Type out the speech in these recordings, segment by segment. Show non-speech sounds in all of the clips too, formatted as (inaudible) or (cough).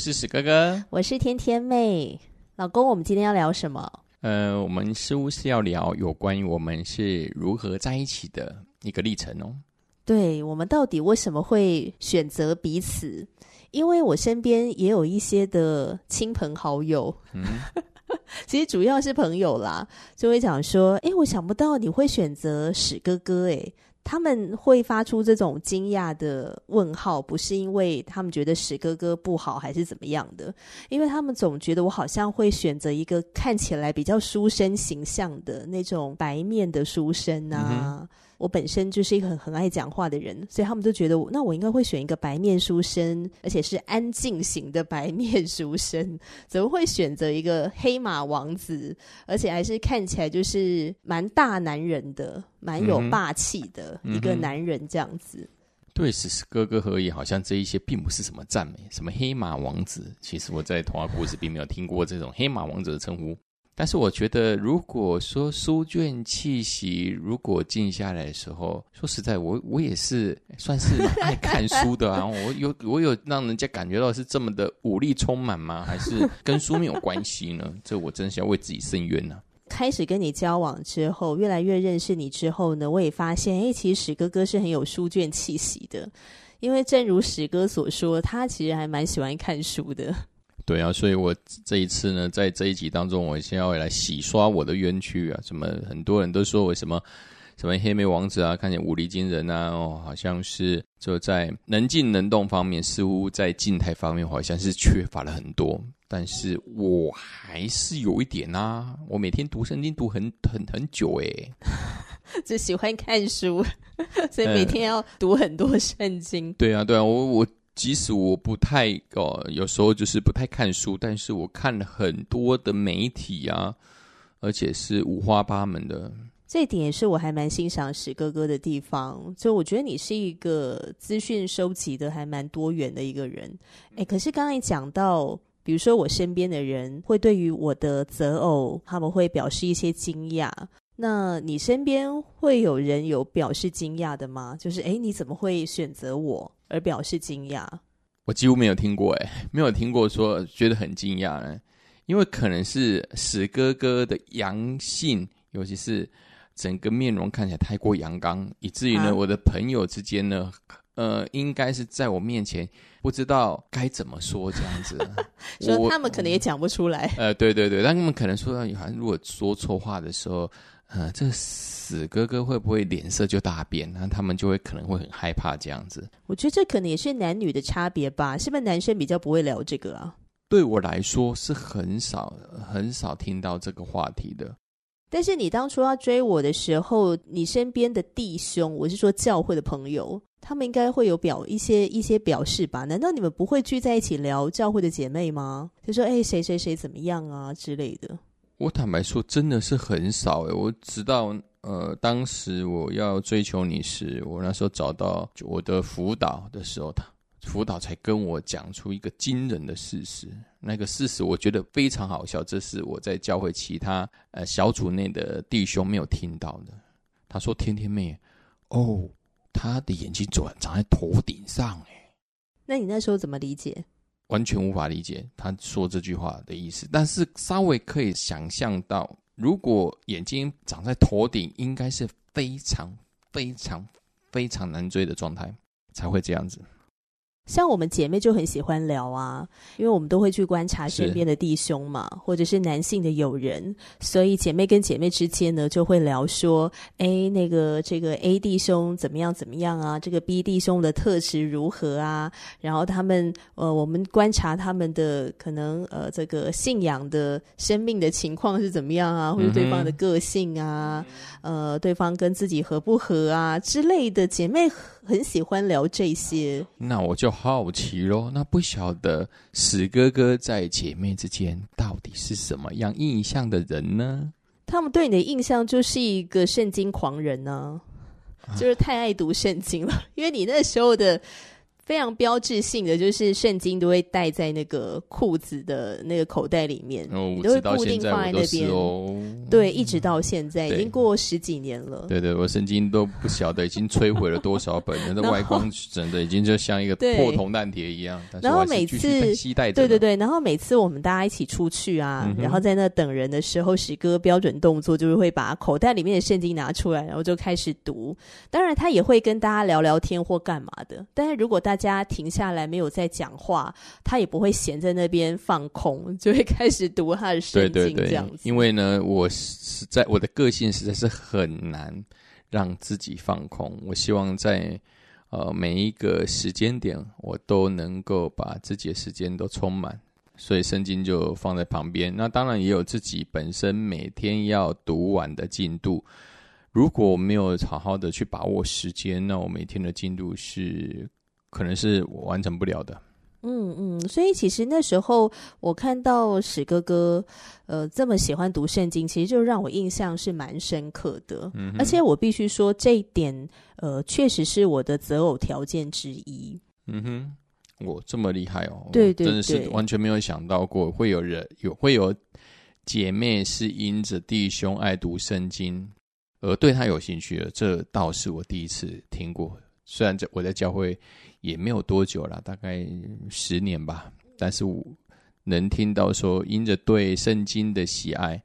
是史哥哥，我是天天妹，老公，我们今天要聊什么？呃，我们似乎是要聊有关于我们是如何在一起的一个历程哦。对，我们到底为什么会选择彼此？因为我身边也有一些的亲朋好友，嗯，(laughs) 其实主要是朋友啦，就会讲说：“哎，我想不到你会选择史哥哥。”哎。他们会发出这种惊讶的问号，不是因为他们觉得史哥哥不好，还是怎么样的？因为他们总觉得我好像会选择一个看起来比较书生形象的那种白面的书生啊。我本身就是一个很很爱讲话的人，所以他们都觉得我，那我应该会选一个白面书生，而且是安静型的白面书生，怎么会选择一个黑马王子，而且还是看起来就是蛮大男人的，蛮有霸气的一个男人这样子？对，史史哥哥而言，好像这一些并不是什么赞美，什么黑马王子，其实我在童话故事并没有听过这种黑马王子的称呼。但是我觉得，如果说书卷气息，如果静下来的时候，(laughs) 说实在，我我也是算是爱看书的啊。(laughs) 我有我有让人家感觉到是这么的武力充满吗？还是跟书没有关系呢？(laughs) 这我真是要为自己申冤呢、啊。开始跟你交往之后，越来越认识你之后呢，我也发现，哎，其实史哥哥是很有书卷气息的。因为正如史哥所说，他其实还蛮喜欢看书的。对啊，所以我这一次呢，在这一集当中，我先要来洗刷我的冤屈啊！什么很多人都说我什么什么黑莓王子啊，看见武力惊人啊，哦，好像是就在能静能动方面，似乎在静态方面好像是缺乏了很多。但是我还是有一点啊，我每天读圣经读很很很久诶，(laughs) 就喜欢看书，(laughs) 所以每天要读很多圣经。嗯、对啊，对啊，我我。即使我不太哦，有时候就是不太看书，但是我看了很多的媒体啊，而且是五花八门的。这一点也是我还蛮欣赏史哥哥的地方，就我觉得你是一个资讯收集的还蛮多元的一个人。哎，可是刚才讲到，比如说我身边的人会对于我的择偶，他们会表示一些惊讶。那你身边会有人有表示惊讶的吗？就是哎，你怎么会选择我？而表示惊讶，我几乎没有听过，哎，(laughs) 没有听过说觉得很惊讶呢，因为可能是史哥哥的阳性，尤其是整个面容看起来太过阳刚，以至于呢，啊、我的朋友之间呢，呃，应该是在我面前不知道该怎么说这样子，(laughs) 说他们可能也讲不出来，呃，对对对，但他们可能说到，好像如果说错话的时候。呃，这死哥哥会不会脸色就大变？那他们就会可能会很害怕这样子。我觉得这可能也是男女的差别吧，是不是男生比较不会聊这个啊？对我来说是很少很少听到这个话题的。但是你当初要追我的时候，你身边的弟兄，我是说教会的朋友，他们应该会有表一些一些表示吧？难道你们不会聚在一起聊教会的姐妹吗？就说哎，谁谁谁怎么样啊之类的。我坦白说，真的是很少诶。我直到呃，当时我要追求你时，我那时候找到我的辅导的时候，他辅导才跟我讲出一个惊人的事实。那个事实我觉得非常好笑，这是我在教会其他呃小组内的弟兄没有听到的。他说：“天天妹，哦，他的眼睛长长在头顶上。”诶，那你那时候怎么理解？完全无法理解他说这句话的意思，但是稍微可以想象到，如果眼睛长在头顶，应该是非常非常非常难追的状态，才会这样子。像我们姐妹就很喜欢聊啊，因为我们都会去观察身边的弟兄嘛，或者是男性的友人，所以姐妹跟姐妹之间呢就会聊说，哎，那个这个 A 弟兄怎么样怎么样啊？这个 B 弟兄的特质如何啊？然后他们呃，我们观察他们的可能呃，这个信仰的生命的情况是怎么样啊？或者对方的个性啊，嗯、呃，对方跟自己合不合啊之类的，姐妹很喜欢聊这些。那我就。好奇喽，那不晓得史哥哥在姐妹之间到底是什么样印象的人呢？他们对你的印象就是一个圣经狂人呢、啊，就是太爱读圣经了，因为你那时候的。非常标志性的就是圣经都会带在那个裤子的那个口袋里面，哦、你都会固定放在那边哦。对，一直到现在已经过十几年了。对对，我圣经都不晓得已经摧毁了多少本，(laughs) 那外观整的已经就像一个破铜烂铁一样。然后每次期待对对对，然后每次我们大家一起出去啊，嗯、然后在那等人的时候，史哥标准动作就是会把口袋里面的圣经拿出来，然后就开始读。当然他也会跟大家聊聊天或干嘛的。但是如果大家停下来没有在讲话，他也不会闲在那边放空，就会开始读他的圣经这样子。对对对，因为呢，我实在我的个性实在是很难让自己放空。我希望在呃每一个时间点，我都能够把自己的时间都充满，所以圣经就放在旁边。那当然也有自己本身每天要读完的进度。如果我没有好好的去把握时间，那我每天的进度是。可能是我完成不了的。嗯嗯，所以其实那时候我看到史哥哥呃这么喜欢读圣经，其实就让我印象是蛮深刻的。嗯，而且我必须说这一点呃确实是我的择偶条件之一。嗯哼，我这么厉害哦！对对对，真的是完全没有想到过会有人有会有姐妹是因着弟兄爱读圣经而对他有兴趣的，这倒是我第一次听过。虽然在我在教会。也没有多久了，大概十年吧。但是我能听到说，因着对圣经的喜爱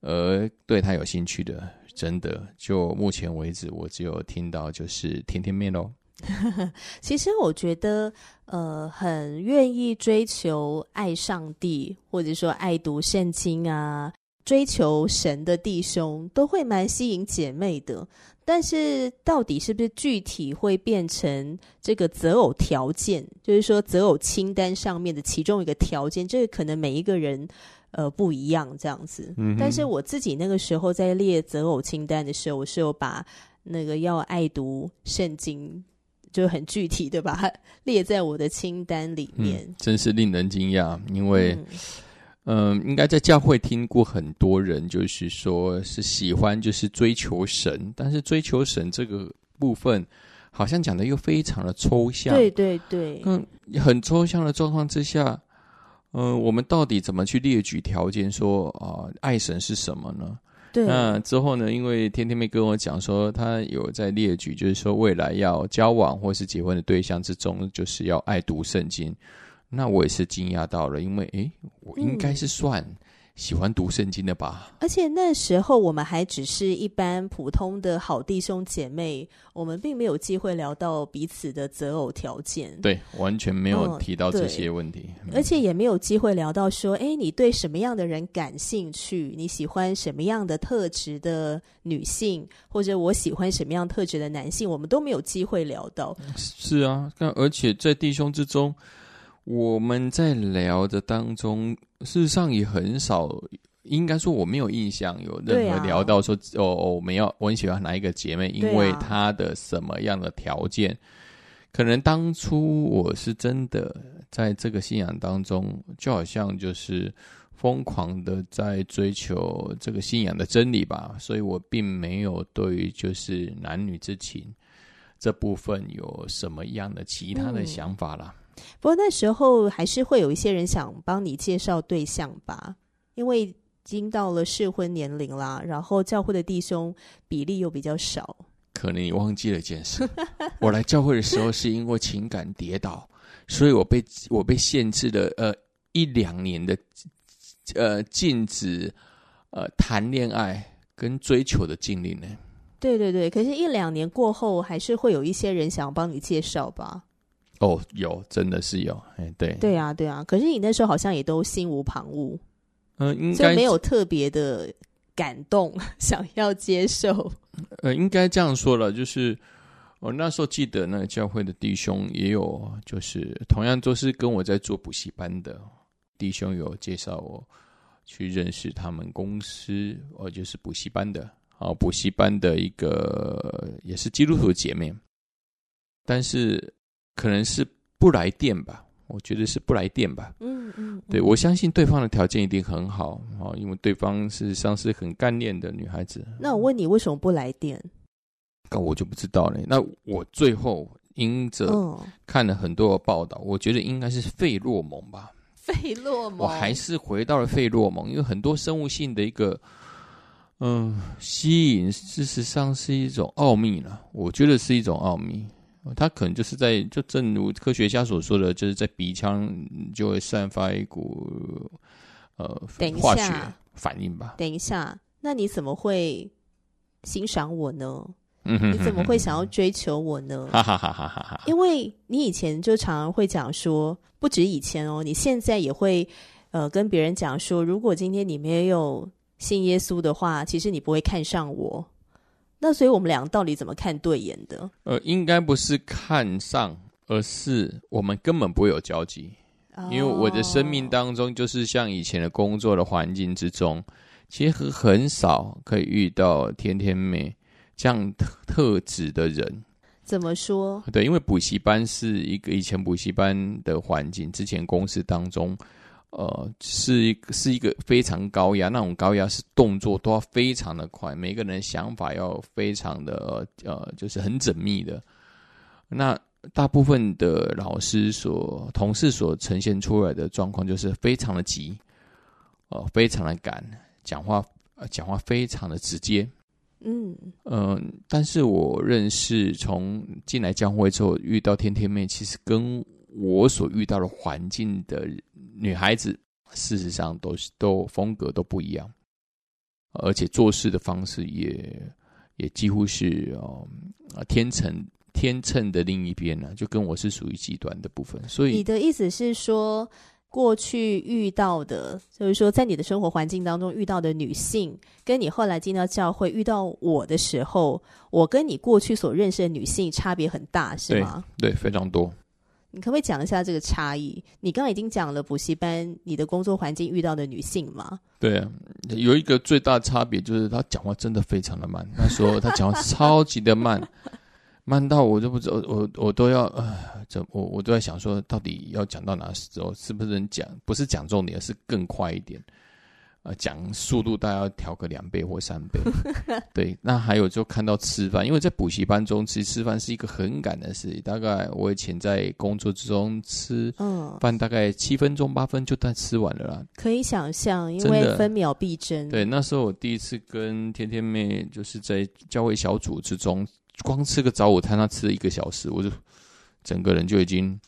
而对他有兴趣的，真的就目前为止，我只有听到就是甜甜妹喽。(laughs) 其实我觉得，呃，很愿意追求爱上帝，或者说爱读圣经啊，追求神的弟兄，都会蛮吸引姐妹的。但是，到底是不是具体会变成这个择偶条件？就是说，择偶清单上面的其中一个条件，这个可能每一个人呃不一样这样子。嗯。但是我自己那个时候在列择偶清单的时候，我是有把那个要爱读圣经，就很具体的把它列在我的清单里面。嗯，真是令人惊讶，因为。嗯嗯，应该在教会听过很多人，就是说是喜欢，就是追求神，但是追求神这个部分，好像讲的又非常的抽象。对对对，嗯，很抽象的状况之下，嗯，我们到底怎么去列举条件说啊，爱神是什么呢？对。那之后呢，因为天天妹跟我讲说，他有在列举，就是说未来要交往或是结婚的对象之中，就是要爱读圣经。那我也是惊讶到了，因为诶，我应该是算喜欢读圣经的吧？嗯。而且那时候我们还只是一般普通的好弟兄姐妹，我们并没有机会聊到彼此的择偶条件。对，完全没有提到这些问题，嗯，而且也没有机会聊到说，诶，你对什么样的人感兴趣？你喜欢什么样的特质的女性，或者我喜欢什么样特质的男性？我们都没有机会聊到。是啊，但而且在弟兄之中。我们在聊的当中，事实上也很少，应该说我没有印象有任何聊到说、啊、哦，我们要我很喜欢哪一个姐妹，因为她的什么样的条件、啊。可能当初我是真的在这个信仰当中，就好像就是疯狂的在追求这个信仰的真理吧，所以我并没有对于就是男女之情这部分有什么样的其他的想法啦。嗯不过那时候还是会有一些人想帮你介绍对象吧，因为已经到了适婚年龄啦，然后教会的弟兄比例又比较少。可能你忘记了一件事，(laughs) 我来教会的时候是因为情感跌倒，所以我被我被限制了呃一两年的呃禁止呃谈恋爱跟追求的禁令呢。对对对，可是，一两年过后，还是会有一些人想帮你介绍吧。哦，有，真的是有，哎，对，对啊，对啊。可是你那时候好像也都心无旁骛，嗯、呃，应该没有特别的感动，(laughs) 想要接受。呃，应该这样说了，就是我那时候记得那个教会的弟兄也有，就是同样都是跟我在做补习班的弟兄，有介绍我去认识他们公司，哦，就是补习班的，啊，补习班的一个也是基督徒的姐妹，但是。可能是不来电吧，我觉得是不来电吧。嗯嗯，嗯对，我相信对方的条件一定很好啊，因为对方事实上是很干练的女孩子。那我问你，为什么不来电？那我就不知道了。那我最后因着看了很多的报道，我觉得应该是费洛蒙吧。费洛蒙，我还是回到了费洛蒙，因为很多生物性的一个嗯吸引，事实上是一种奥秘了。我觉得是一种奥秘。他可能就是在，就正如科学家所说的，就是在鼻腔就会散发一股呃化学反应吧。等一下，那你怎么会欣赏我呢？嗯哼，你怎么会想要追求我呢？哈哈哈哈哈哈！因为你以前就常常会讲说，不止以前哦，你现在也会呃跟别人讲说，如果今天你没有信耶稣的话，其实你不会看上我。那所以我们俩到底怎么看对眼的？呃，应该不是看上，而是我们根本不会有交集。哦、因为我的生命当中，就是像以前的工作的环境之中，其实很少可以遇到天天妹这样特特质的人。怎么说？对，因为补习班是一个以前补习班的环境，之前公司当中。呃，是一是一个非常高压，那种高压是动作都要非常的快，每个人想法要非常的呃，就是很缜密的。那大部分的老师所同事所呈现出来的状况就是非常的急，呃，非常的赶，讲话呃讲话非常的直接。嗯嗯、但是我认识从进来教会之后遇到天天妹，其实跟我所遇到的环境的女孩子，事实上都是都风格都不一样，而且做事的方式也也几乎是哦天秤天秤的另一边呢，就跟我是属于极端的部分。所以你的意思是说，过去遇到的，就是说在你的生活环境当中遇到的女性，跟你后来进到教会遇到我的时候，我跟你过去所认识的女性差别很大，是吗？对，对，非常多。你可不可以讲一下这个差异？你刚刚已经讲了补习班你的工作环境遇到的女性吗？对啊，有一个最大差别就是她讲话真的非常的慢。那时候她讲话超级的慢，慢到我都不知道，我我都要呃，这我我都在想说，到底要讲到哪时候？是不是能讲？不是讲重点，而是更快一点。呃，讲速度大概要调个两倍或三倍。(laughs) 对，那还有就看到吃饭，因为在补习班中，其实吃饭是一个很赶的事情。大概我以前在工作之中吃饭，大概七分钟八分就在吃完了啦。可以想象，因为分秒必争。对，那时候我第一次跟天天妹就是在教会小组之中，光吃个早午餐，她吃了一个小时，我就整个人就已经。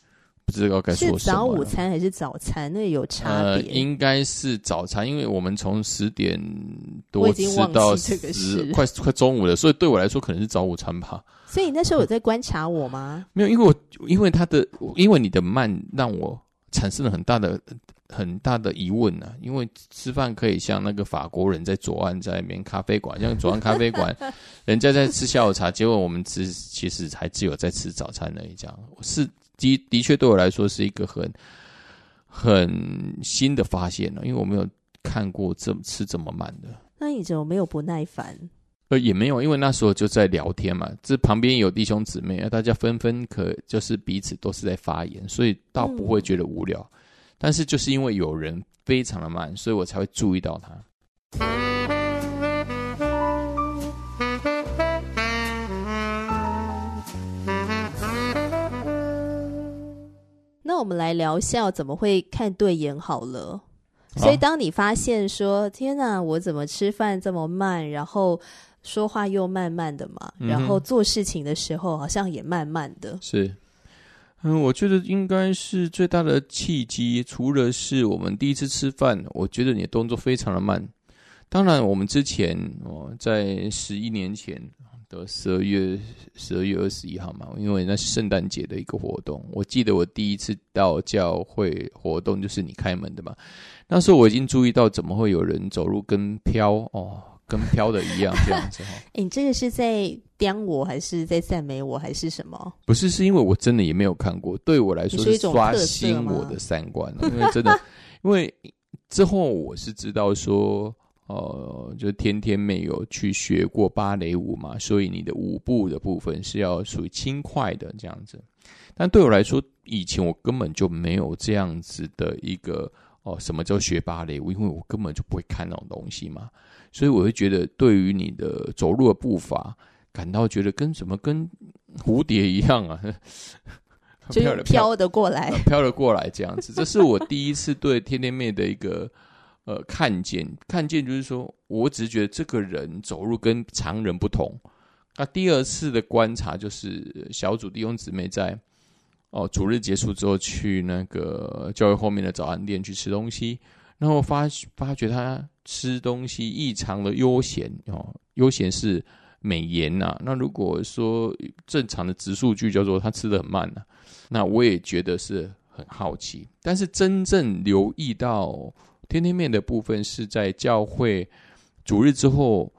不知道该说什么。是早午餐还是早餐？那有差别。呃，应该是早餐，因为我们从十点多吃到十快快中午了，所以对我来说可能是早午餐吧。所以你那时候有在观察我吗？没有，因为我因为他的因为你的慢让我产生了很大的很大的疑问呢、啊。因为吃饭可以像那个法国人在左岸在那边咖啡馆，像左岸咖啡馆，(laughs) 人家在吃下午茶，结果我们吃其实还只有在吃早餐而已。这样是。的的确对我来说是一个很很新的发现了，因为我没有看过这么吃这么慢的。那你怎么没有不耐烦？呃，也没有，因为那时候就在聊天嘛，这旁边有弟兄姊妹，大家纷纷可就是彼此都是在发言，所以倒不会觉得无聊。嗯、但是就是因为有人非常的慢，所以我才会注意到他。那我们来聊一下怎么会看对眼好了。所以当你发现说：“啊、天哪，我怎么吃饭这么慢，然后说话又慢慢的嘛，嗯、然后做事情的时候好像也慢慢的。”是，嗯，我觉得应该是最大的契机，除了是我们第一次吃饭，我觉得你的动作非常的慢。当然，我们之前哦，在十一年前的十二月十二月二十一号嘛，因为那是圣诞节的一个活动。我记得我第一次到教会活动就是你开门的嘛，那时候我已经注意到怎么会有人走路跟飘哦，跟飘的一样 (laughs) 这样子哈。哎、欸，你这个是在刁我还是在赞美我还是什么？不是，是因为我真的也没有看过，对我来说是刷新我的三观，因为真的，因为之后我是知道说。哦、呃，就天天没有去学过芭蕾舞嘛，所以你的舞步的部分是要属于轻快的这样子。但对我来说，以前我根本就没有这样子的一个哦、呃，什么叫学芭蕾舞？因为我根本就不会看那种东西嘛，所以我会觉得对于你的走路的步伐感到觉得跟什么跟蝴蝶一样啊，就 (laughs) 飘得过来，飘得过来这样子。这是我第一次对天天妹的一个。呃，看见看见就是说，我只是觉得这个人走路跟常人不同。那第二次的观察就是小组弟兄姊妹在哦主日结束之后去那个教会后面的早餐店去吃东西，然后发发觉他吃东西异常的悠闲哦，悠闲是美言呐。那如果说正常的直数句叫做他吃得很慢呢，那我也觉得是很好奇。但是真正留意到。天天妹的部分是在教会主日之后，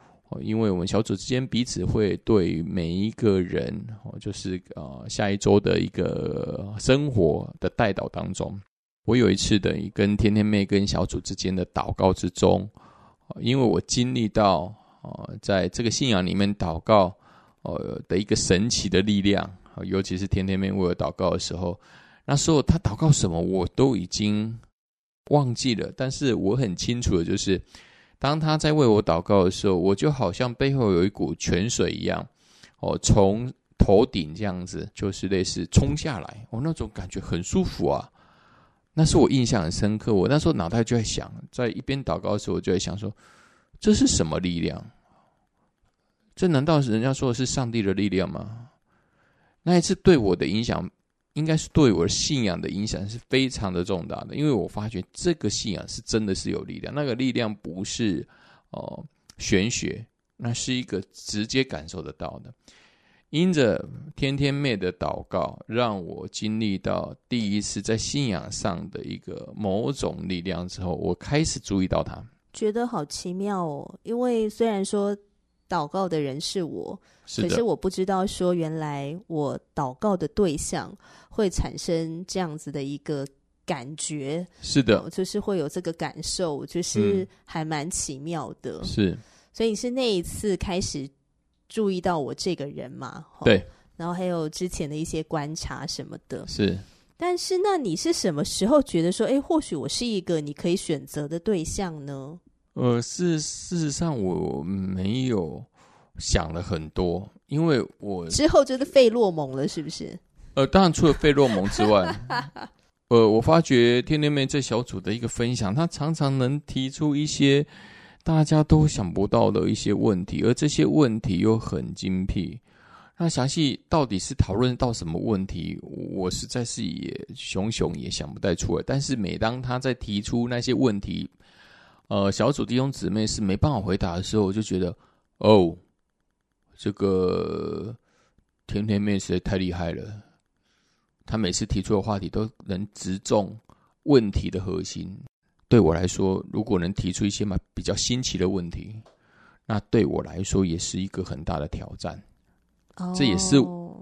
因为我们小组之间彼此会对每一个人，就是呃下一周的一个生活的带导当中，我有一次等于跟天天妹跟小组之间的祷告之中，因为我经历到呃在这个信仰里面祷告呃的一个神奇的力量，尤其是天天妹为我祷告的时候，那时候他祷告什么我都已经。忘记了，但是我很清楚的就是，当他在为我祷告的时候，我就好像背后有一股泉水一样，哦，从头顶这样子，就是类似冲下来，我、哦、那种感觉很舒服啊。那是我印象很深刻。我那时候脑袋就在想，在一边祷告的时候，我就在想说，这是什么力量？这难道是人家说的是上帝的力量吗？那一次对我的影响。应该是对我的信仰的影响是非常的重大的，因为我发觉这个信仰是真的是有力量，那个力量不是哦、呃、玄学，那是一个直接感受得到的。因着天天妹的祷告，让我经历到第一次在信仰上的一个某种力量之后，我开始注意到它，觉得好奇妙哦。因为虽然说。祷告的人是我，是可是我不知道说原来我祷告的对象会产生这样子的一个感觉，是的，嗯、就是会有这个感受，就是还蛮奇妙的。是，所以你是那一次开始注意到我这个人嘛？对，然后还有之前的一些观察什么的。是，但是那你是什么时候觉得说，哎，或许我是一个你可以选择的对象呢？呃，事事实上我没有想了很多，因为我之后就是费洛蒙了，是不是？呃，当然除了费洛蒙之外，呃，我发觉天天妹这小组的一个分享，他常常能提出一些大家都想不到的一些问题，而这些问题又很精辟。那详细到底是讨论到什么问题，我实在是也熊熊也想不太出来。但是每当他在提出那些问题，呃，小组弟兄姊妹是没办法回答的时候，我就觉得，哦，这个天天妹实在太厉害了。他每次提出的话题都能直中问题的核心。对我来说，如果能提出一些嘛比较新奇的问题，那对我来说也是一个很大的挑战。这也是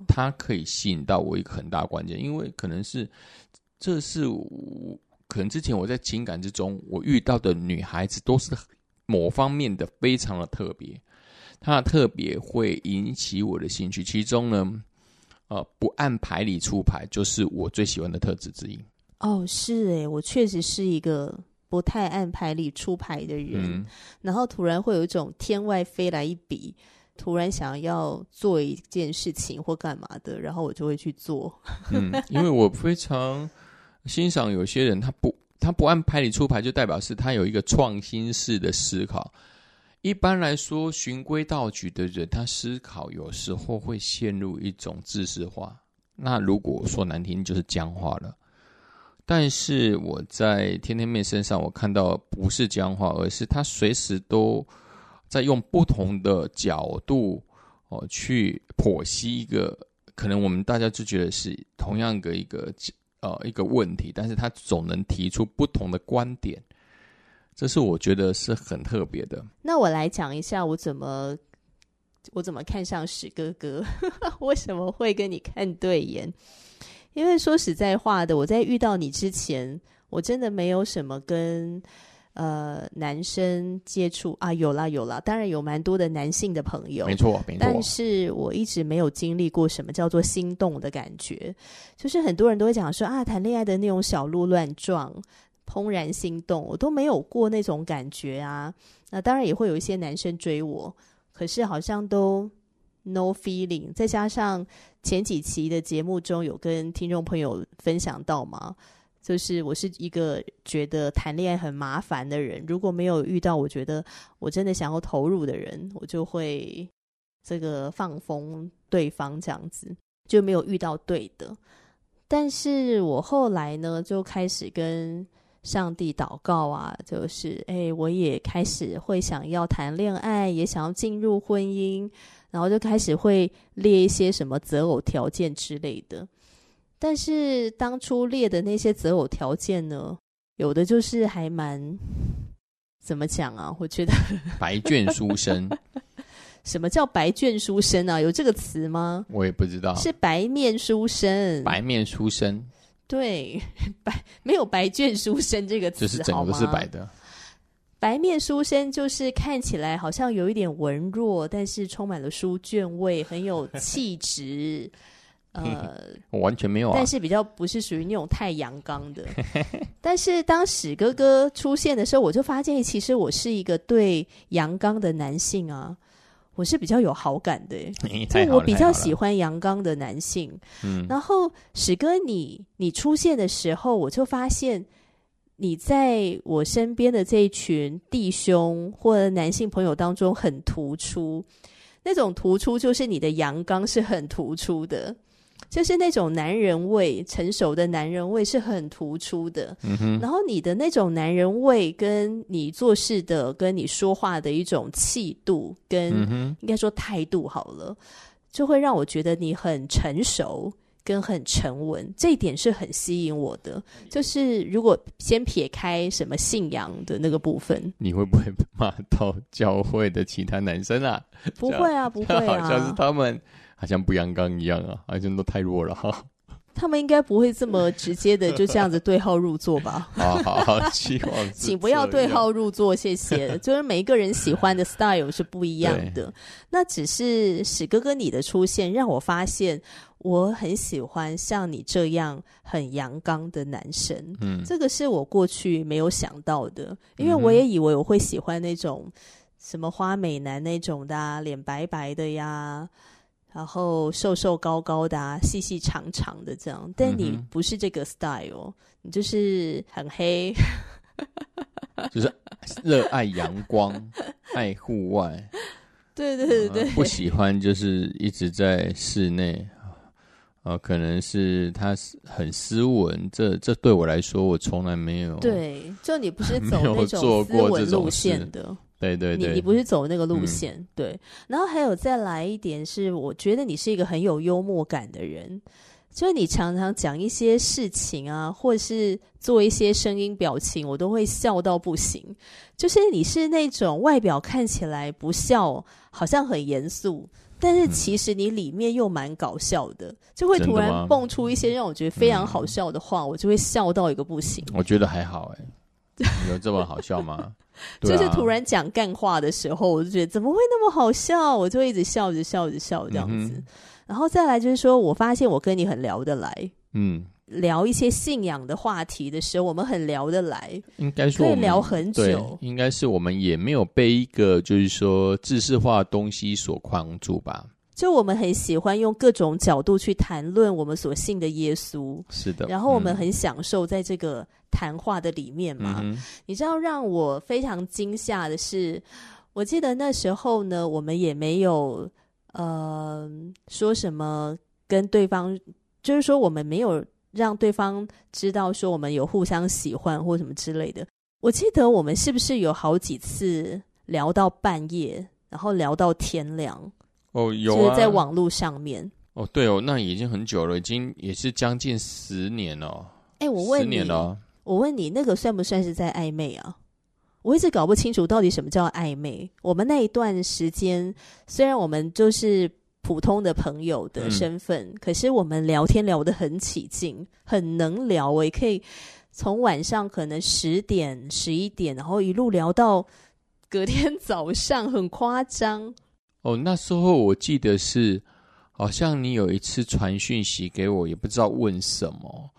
他可以吸引到我一个很大关键，因为可能是这是我。可能之前我在情感之中，我遇到的女孩子都是某方面的非常的特别，她的特别会引起我的兴趣。其中呢，呃，不按牌理出牌，就是我最喜欢的特质之一。哦，是诶，我确实是一个不太按牌理出牌的人，嗯，然后突然会有一种天外飞来一笔，突然想要做一件事情或干嘛的，然后我就会去做。嗯，因为我非常。欣赏有些人，他不他不按牌理出牌，就代表是他有一个创新式的思考。一般来说，循规蹈矩的人，他思考有时候会陷入一种知识化。那如果说难听，就是僵化了。但是我在天天妹身上，我看到不是僵化，而是他随时都在用不同的角度哦，去剖析一个可能我们大家就觉得是同样的一个呃一个问题，但是他总能提出不同的观点，这是我觉得是很特别的。那我来讲一下我怎么我怎么看上史哥哥，(laughs) 为什么会跟你看对眼？因为说实在话的，我在遇到你之前，我真的没有什么跟。呃，男生接触啊，有啦有啦，当然有蛮多的男性的朋友，没错没错。但是我一直没有经历过什么叫做心动的感觉，就是很多人都会讲说啊，谈恋爱的那种小鹿乱撞、怦然心动，我都没有过那种感觉啊。那当然也会有一些男生追我，可是好像都 no feeling。再加上前几期的节目中有跟听众朋友分享到嘛。就是我是一个觉得谈恋爱很麻烦的人，如果没有遇到我觉得我真的想要投入的人，我就会这个放风对方这样子，就没有遇到对的。但是我后来呢，就开始跟上帝祷告啊，就是哎，我也开始会想要谈恋爱，也想要进入婚姻，然后就开始会列一些什么择偶条件之类的。但是当初列的那些择偶条件呢，有的就是还蛮怎么讲啊？我觉得 (laughs) 白卷书生。什么叫白卷书生啊？有这个词吗？我也不知道。是白面书生。白面书生。对，白没有白卷书生这个词，就是整个都是白的。白面书生就是看起来好像有一点文弱，但是充满了书卷味，很有气质。呃，(laughs) 我完全没有啊，但是比较不是属于那种太阳刚的。但是当史哥哥出现的时候，我就发现其实我是一个对阳刚的男性啊，我是比较有好感的，就我比较喜欢阳刚的男性。嗯，然后史哥你你出现的时候，我就发现你在我身边的这一群弟兄或者男性朋友当中很突出，那种突出就是你的阳刚是很突出的。就是那种男人味，成熟的男人味是很突出的。嗯哼。然后你的那种男人味，跟你做事的、跟你说话的一种气度，跟应该说态度好了，就会让我觉得你很成熟，跟很沉稳。这一点是很吸引我的。就是如果先撇开什么信仰的那个部分，你会不会骂到教会的其他男生啊？不会啊，不会啊，(laughs) 好像是他们。好像不阳刚一样啊，好像都太弱了哈。(laughs) 他们应该不会这么直接的就这样子对号入座吧？(laughs) 好好好，希望 (laughs) 请不要对号入座，谢谢。就是每一个人喜欢的 style 是不一样的。那只是史哥哥你的出现，让我发现我很喜欢像你这样很阳刚的男生。嗯，这个是我过去没有想到的，因为我也以为我会喜欢那种什么花美男那种的啊，脸白白的呀。然后瘦瘦高高的啊，细细长长的这样，但你不是这个 style，嗯、你就是很黑，(laughs) 就是热爱阳光，爱户外，对对对对、呃，不喜欢就是一直在室内，呃，可能是他很斯文，这这对我来说，我从来没有，对，就你不是 (laughs) 走那种斯文路线的。对对对，你你不是走那个路线，嗯，对。然后还有再来一点是，我觉得你是一个很有幽默感的人，就是你常常讲一些事情啊，或者是做一些声音表情，我都会笑到不行。就是你是那种外表看起来不笑，好像很严肃，但是其实你里面又蛮搞笑的，嗯，就会突然蹦出一些让我觉得非常好笑的话，嗯，我就会笑到一个不行。我觉得还好哎。(laughs) 有这么好笑吗？(laughs) 就是突然讲干话的时候，我就觉得怎么会那么好笑？我就会一直笑着笑着笑这样子。嗯、然后再来就是说，我发现我跟你很聊得来。嗯，聊一些信仰的话题的时候，我们很聊得来。应该说可以聊很久。应该是我们也没有被一个就是说知识化的东西所框住吧。就我们很喜欢用各种角度去谈论我们所信的耶稣，是的。然后我们很享受在这个谈话的里面嘛。嗯、你知道让我非常惊吓的是，我记得那时候呢，我们也没有呃说什么跟对方，就是说我们没有让对方知道说我们有互相喜欢或什么之类的。我记得我们是不是有好几次聊到半夜，然后聊到天亮？哦，有啊，就是在网络上面。哦，对哦，那已经很久了，已经也是将近十年了。哎，我问你，年了，我问你，那个算不算是在暧昧啊？我一直搞不清楚到底什么叫暧昧。我们那一段时间，虽然我们就是普通的朋友的身份，嗯、可是我们聊天聊得很起劲，很能聊。我也可以从晚上可能十点、十一点，然后一路聊到隔天早上，很夸张。哦，那时候我记得是，好像你有一次传讯息给我，也不知道问什么。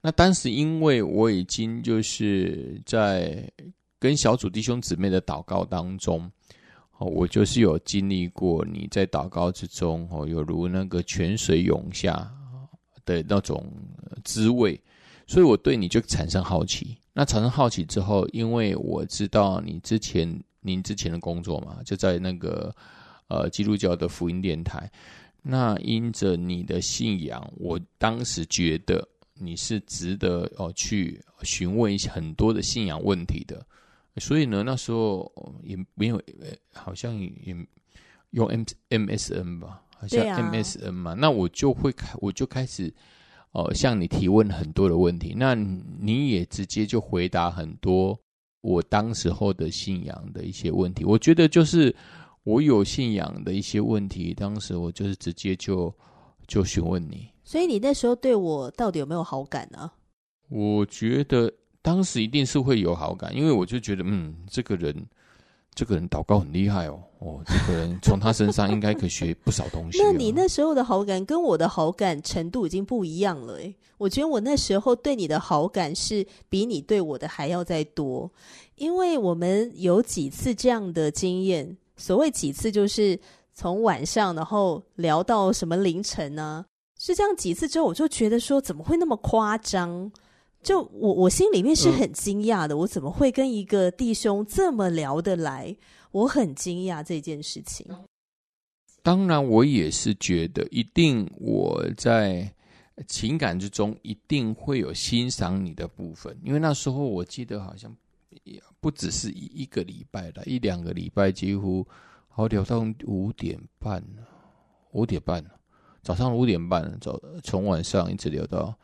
那当时因为我已经就是在。跟小组弟兄姊妹的祷告当中，哦，我就是有经历过你在祷告之中，哦，有如那个泉水涌下的那种滋味，所以我对你就产生好奇。那产生好奇之后，因为我知道你之前您之前的工作嘛，就在那个呃基督教的福音电台。那因着你的信仰，我当时觉得你是值得哦去询问一些很多的信仰问题的。所以呢，那时候也没有，好像也用 M M S N 吧，好像 M S N 嘛。啊、那我就会开，我就开始呃向你提问很多的问题。那你也直接就回答很多我当时候的信仰的一些问题。我觉得就是我有信仰的一些问题，当时我就是直接就就询问你。所以你那时候对我到底有没有好感呢？我觉得。当时一定是会有好感，因为我就觉得，嗯，这个人，这个人祷告很厉害哦，哦，这个人从他身上应该可以学不少东西。(laughs) 那你那时候的好感跟我的好感程度已经不一样了诶，我觉得我那时候对你的好感是比你对我的还要再多，因为我们有几次这样的经验，所谓几次就是从晚上然后聊到什么凌晨呢？是这样几次之后，我就觉得说，怎么会那么夸张？就我我心里面是很惊讶的，嗯、我怎么会跟一个弟兄这么聊得来？我很惊讶这件事情。当然，我也是觉得，一定我在情感之中一定会有欣赏你的部分，因为那时候我记得好像也不只是一一个礼拜了，一两个礼拜，几乎好聊到五点半，五点半，早上五点半，早从晚上一直聊到。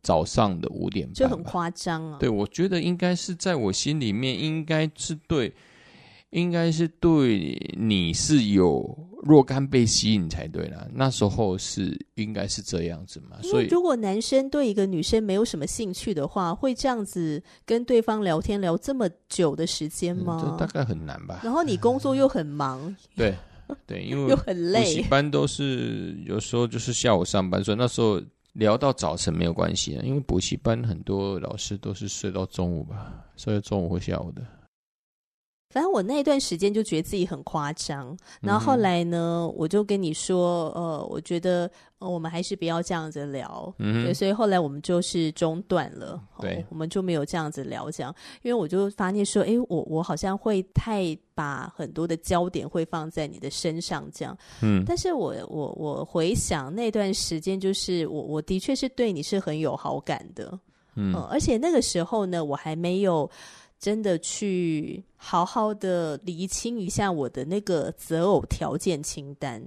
早上的五点半就很夸张啊！对，我觉得应该是在我心里面，应该是对，应该是对你是有若干被吸引才对啦。那时候是应该是这样子嘛？所以如果男生对一个女生没有什么兴趣的话，会这样子跟对方聊天聊这么久的时间吗？嗯，大概很难吧。然后你工作又很忙，对 (laughs) 对，因为又很累，补习班都是有时候就是下午上班，所以那时候。聊到早晨没有关系啊，因为补习班很多老师都是睡到中午吧，睡到中午或下午的。反正我那段时间就觉得自己很夸张，然后后来呢，我就跟你说，呃，我觉得、呃、我们还是不要这样子聊，嗯，对，所以后来我们就是中断了，对、哦，我们就没有这样子聊，这样，因为我就发现说，哎，我我好像会太把很多的焦点会放在你的身上，这样，嗯，但是我我我回想那段时间，就是我我的确是对你是很有好感的，嗯，呃、而且那个时候呢，我还没有。真的去好好的厘清一下我的那个择偶条件清单。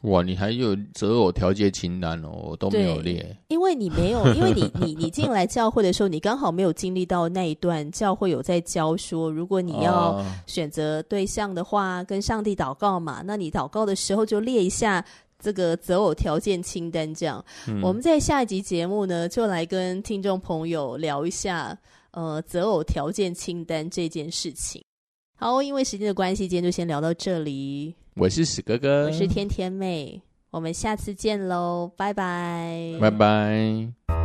哇，你还有择偶条件清单哦，我都没有列。因为你没有，(laughs) 因为你你你进来教会的时候，你刚好没有经历到那一段教会有在教说，如果你要选择对象的话，跟上帝祷告嘛，那你祷告的时候就列一下这个择偶条件清单。这样，嗯，我们在下一集节目呢，就来跟听众朋友聊一下。呃，择偶条件清单这件事情，好，因为时间的关系，今天就先聊到这里。我是史哥哥，我是天天妹，我们下次见喽，拜拜，拜拜。